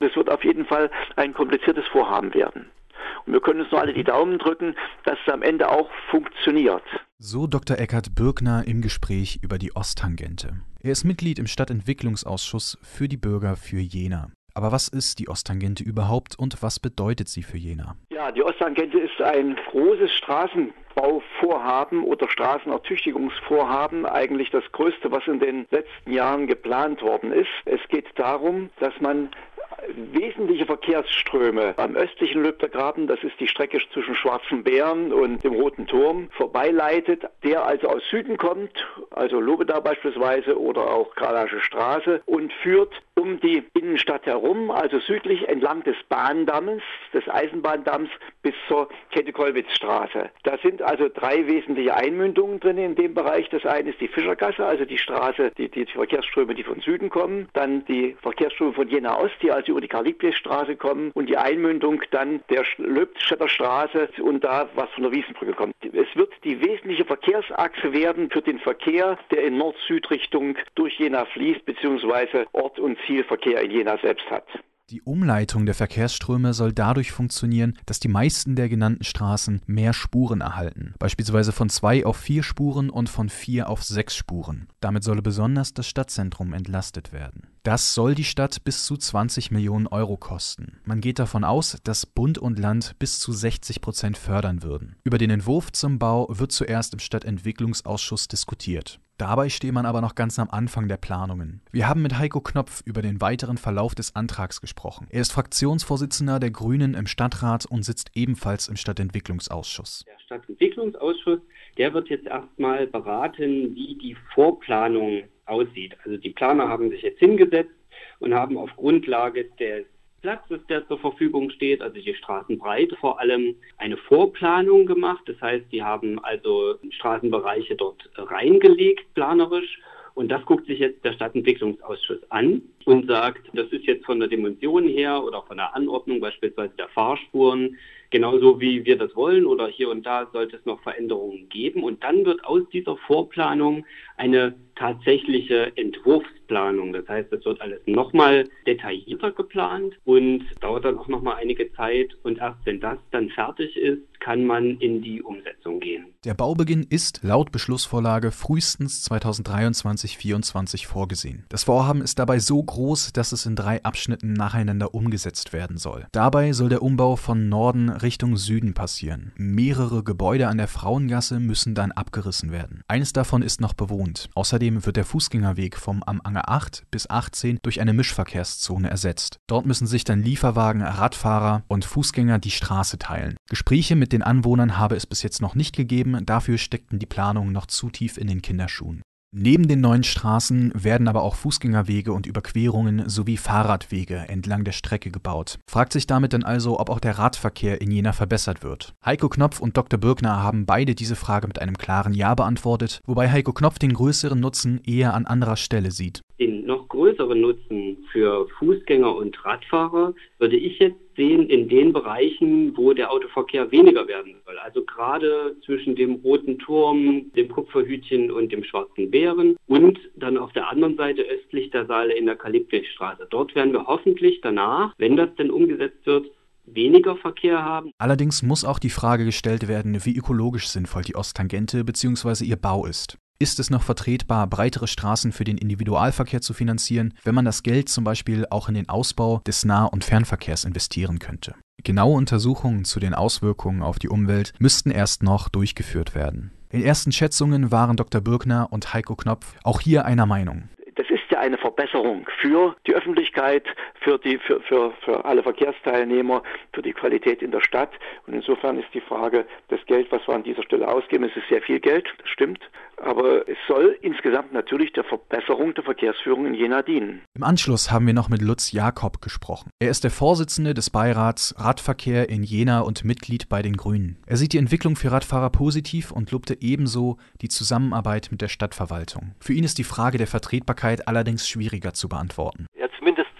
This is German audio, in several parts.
Das wird auf jeden Fall ein kompliziertes Vorhaben werden. Und wir können uns nur alle die Daumen drücken, dass es am Ende auch funktioniert. So Dr. Eckhard Birkner im Gespräch über die Osttangente. Er ist Mitglied im Stadtentwicklungsausschuss für die Bürger für Jena. Aber was ist die Osttangente überhaupt und was bedeutet sie für Jena? Ja, die Osttangente ist ein großes Straßenbauvorhaben oder Straßenertüchtigungsvorhaben, eigentlich das größte, was in den letzten Jahren geplant worden ist. Es geht darum, dass man wesentliche Verkehrsströme am östlichen Löbtergraben, das ist die Strecke zwischen Schwarzen Bären und dem Roten Turm, vorbeileitet, der also aus Süden kommt, also Lobeda beispielsweise oder auch Kralaische Straße und führt um die Innenstadt herum, also südlich entlang des Bahndammes, des Eisenbahndamms bis zur Kette-Kollwitz-Straße. Da sind also drei wesentliche Einmündungen drin in dem Bereich. Das eine ist die Fischergasse, also die Straße, die, die Verkehrsströme, die von Süden kommen. Dann die Verkehrsströme von Jena Ost, die also über die Karl-Liebknecht-Straße kommen. Und die Einmündung dann der Löbstädter Straße und da, was von der Wiesenbrücke kommt. Es wird die wesentliche Verkehrsachse werden für den Verkehr, der in Nord-Süd-Richtung durch Jena fließt, beziehungsweise Ort und Zielverkehr in Jena selbst hat. Die Umleitung der Verkehrsströme soll dadurch funktionieren, dass die meisten der genannten Straßen mehr Spuren erhalten, beispielsweise von zwei auf vier Spuren und von vier auf sechs Spuren. Damit solle besonders das Stadtzentrum entlastet werden. Das soll die Stadt bis zu 20 Millionen Euro kosten. Man geht davon aus, dass Bund und Land bis zu 60 Prozent fördern würden. Über den Entwurf zum Bau wird zuerst im Stadtentwicklungsausschuss diskutiert. Dabei steht man aber noch ganz am Anfang der Planungen. Wir haben mit Heiko Knopf über den weiteren Verlauf des Antrags gesprochen. Er ist Fraktionsvorsitzender der Grünen im Stadtrat und sitzt ebenfalls im Stadtentwicklungsausschuss. Der Stadtentwicklungsausschuss, der wird jetzt erstmal beraten, wie die Vorplanung aussieht. Also die Planer haben sich jetzt hingesetzt und haben auf Grundlage des Platzes, der zur Verfügung steht, also die Straßenbreite vor allem, eine Vorplanung gemacht. Das heißt, die haben also Straßenbereiche dort reingelegt, planerisch. Und das guckt sich jetzt der Stadtentwicklungsausschuss an und sagt, das ist jetzt von der Dimension her oder von der Anordnung beispielsweise der Fahrspuren genauso wie wir das wollen oder hier und da sollte es noch Veränderungen geben. Und dann wird aus dieser Vorplanung eine tatsächliche Entwurfsplanung. Das heißt, es wird alles nochmal detaillierter geplant und dauert dann auch nochmal einige Zeit. Und erst wenn das dann fertig ist, kann man in die Umsetzung gehen. Der Baubeginn ist laut Beschlussvorlage frühestens 2023-24 vorgesehen. Das Vorhaben ist dabei so groß, dass es in drei Abschnitten nacheinander umgesetzt werden soll. Dabei soll der Umbau von Norden Richtung Süden passieren. Mehrere Gebäude an der Frauengasse müssen dann abgerissen werden. Eines davon ist noch bewohnt. Außerdem wird der Fußgängerweg vom am Anger 8 bis 18 durch eine Mischverkehrszone ersetzt. Dort müssen sich dann Lieferwagen, Radfahrer und Fußgänger die Straße teilen. Gespräche mit den Anwohnern habe es bis jetzt noch nicht gegeben, dafür steckten die Planungen noch zu tief in den Kinderschuhen. Neben den neuen Straßen werden aber auch Fußgängerwege und Überquerungen sowie Fahrradwege entlang der Strecke gebaut. Fragt sich damit dann also, ob auch der Radverkehr in Jena verbessert wird. Heiko Knopf und Dr. Birkner haben beide diese Frage mit einem klaren Ja beantwortet, wobei Heiko Knopf den größeren Nutzen eher an anderer Stelle sieht. Den noch größeren Nutzen für Fußgänger und Radfahrer würde ich jetzt sehen in den Bereichen, wo der Autoverkehr weniger werden soll. Also gerade zwischen dem Roten Turm, dem Kupferhütchen und dem Schwarzen Bären und dann auf der anderen Seite östlich der Saale in der Kalibdechstraße. Dort werden wir hoffentlich danach, wenn das denn umgesetzt wird, weniger Verkehr haben. Allerdings muss auch die Frage gestellt werden, wie ökologisch sinnvoll die Osttangente bzw. ihr Bau ist. Ist es noch vertretbar, breitere Straßen für den Individualverkehr zu finanzieren, wenn man das Geld zum Beispiel auch in den Ausbau des Nah- und Fernverkehrs investieren könnte? Genaue Untersuchungen zu den Auswirkungen auf die Umwelt müssten erst noch durchgeführt werden. In ersten Schätzungen waren Dr. Birkner und Heiko Knopf auch hier einer Meinung eine Verbesserung für die Öffentlichkeit, für, die, für, für, für alle Verkehrsteilnehmer, für die Qualität in der Stadt. Und insofern ist die Frage, das Geld, was wir an dieser Stelle ausgeben, es ist sehr viel Geld, das stimmt, aber es soll insgesamt natürlich der Verbesserung der Verkehrsführung in Jena dienen. Im Anschluss haben wir noch mit Lutz Jakob gesprochen. Er ist der Vorsitzende des Beirats Radverkehr in Jena und Mitglied bei den Grünen. Er sieht die Entwicklung für Radfahrer positiv und lobte ebenso die Zusammenarbeit mit der Stadtverwaltung. Für ihn ist die Frage der Vertretbarkeit allerdings schwieriger zu beantworten. Zumindest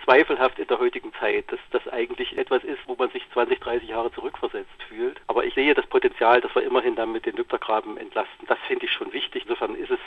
zweifelhaft in der heutigen Zeit, dass das eigentlich etwas ist, wo man sich 20, 30 Jahre zurückversetzt fühlt. Aber ich sehe das Potenzial, dass wir immerhin dann mit den Lübtergraben entlasten. Das finde ich schon wichtig. Insofern ist es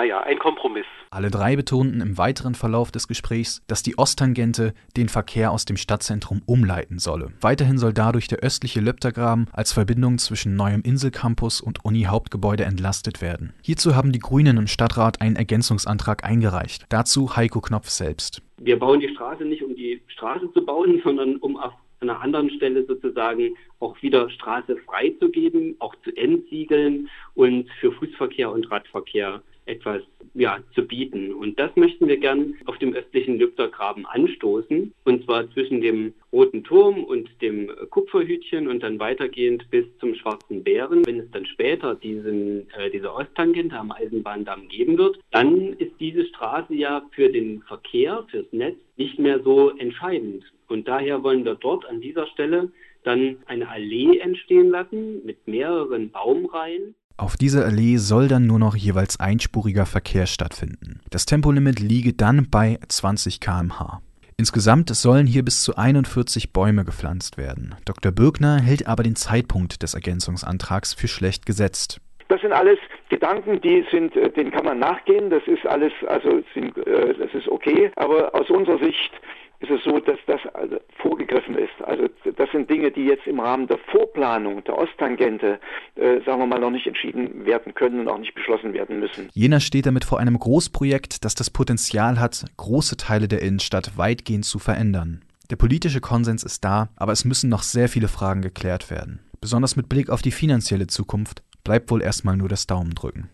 naja, ein Kompromiss. Alle drei betonten im weiteren Verlauf des Gesprächs, dass die Osttangente den Verkehr aus dem Stadtzentrum umleiten solle. Weiterhin soll dadurch der östliche Löptergraben als Verbindung zwischen neuem Inselcampus und Uni-Hauptgebäude entlastet werden. Hierzu haben die Grünen im Stadtrat einen Ergänzungsantrag eingereicht. Dazu Heiko Knopf selbst. Wir bauen die Straße nicht, um die Straße zu bauen, sondern um auf einer anderen Stelle sozusagen auch wieder Straße freizugeben, auch zu entsiegeln und für Fußverkehr und Radverkehr etwas ja, zu bieten. Und das möchten wir gern auf dem östlichen Lübtergraben anstoßen, und zwar zwischen dem Roten Turm und dem Kupferhütchen und dann weitergehend bis zum Schwarzen Bären. Wenn es dann später diesen, äh, diese Osttangente am Eisenbahndamm geben wird, dann ist diese Straße ja für den Verkehr, fürs Netz nicht mehr so entscheidend. Und daher wollen wir dort an dieser Stelle dann eine Allee entstehen lassen mit mehreren Baumreihen. Auf dieser Allee soll dann nur noch jeweils einspuriger Verkehr stattfinden. Das Tempolimit liege dann bei 20 km/h. Insgesamt sollen hier bis zu 41 Bäume gepflanzt werden. Dr. Birkner hält aber den Zeitpunkt des Ergänzungsantrags für schlecht gesetzt. Das sind alles Gedanken, die sind, äh, denen kann man nachgehen. Das ist alles, also sind, äh, das ist okay. Aber aus unserer Sicht ist es so, dass das also vorgegriffen ist. Also das sind Dinge, die jetzt im Rahmen der Vorplanung der Osttangente, äh, sagen wir mal, noch nicht entschieden werden können und auch nicht beschlossen werden müssen. Jena steht damit vor einem Großprojekt, das das Potenzial hat, große Teile der Innenstadt weitgehend zu verändern. Der politische Konsens ist da, aber es müssen noch sehr viele Fragen geklärt werden. Besonders mit Blick auf die finanzielle Zukunft bleibt wohl erstmal nur das Daumendrücken.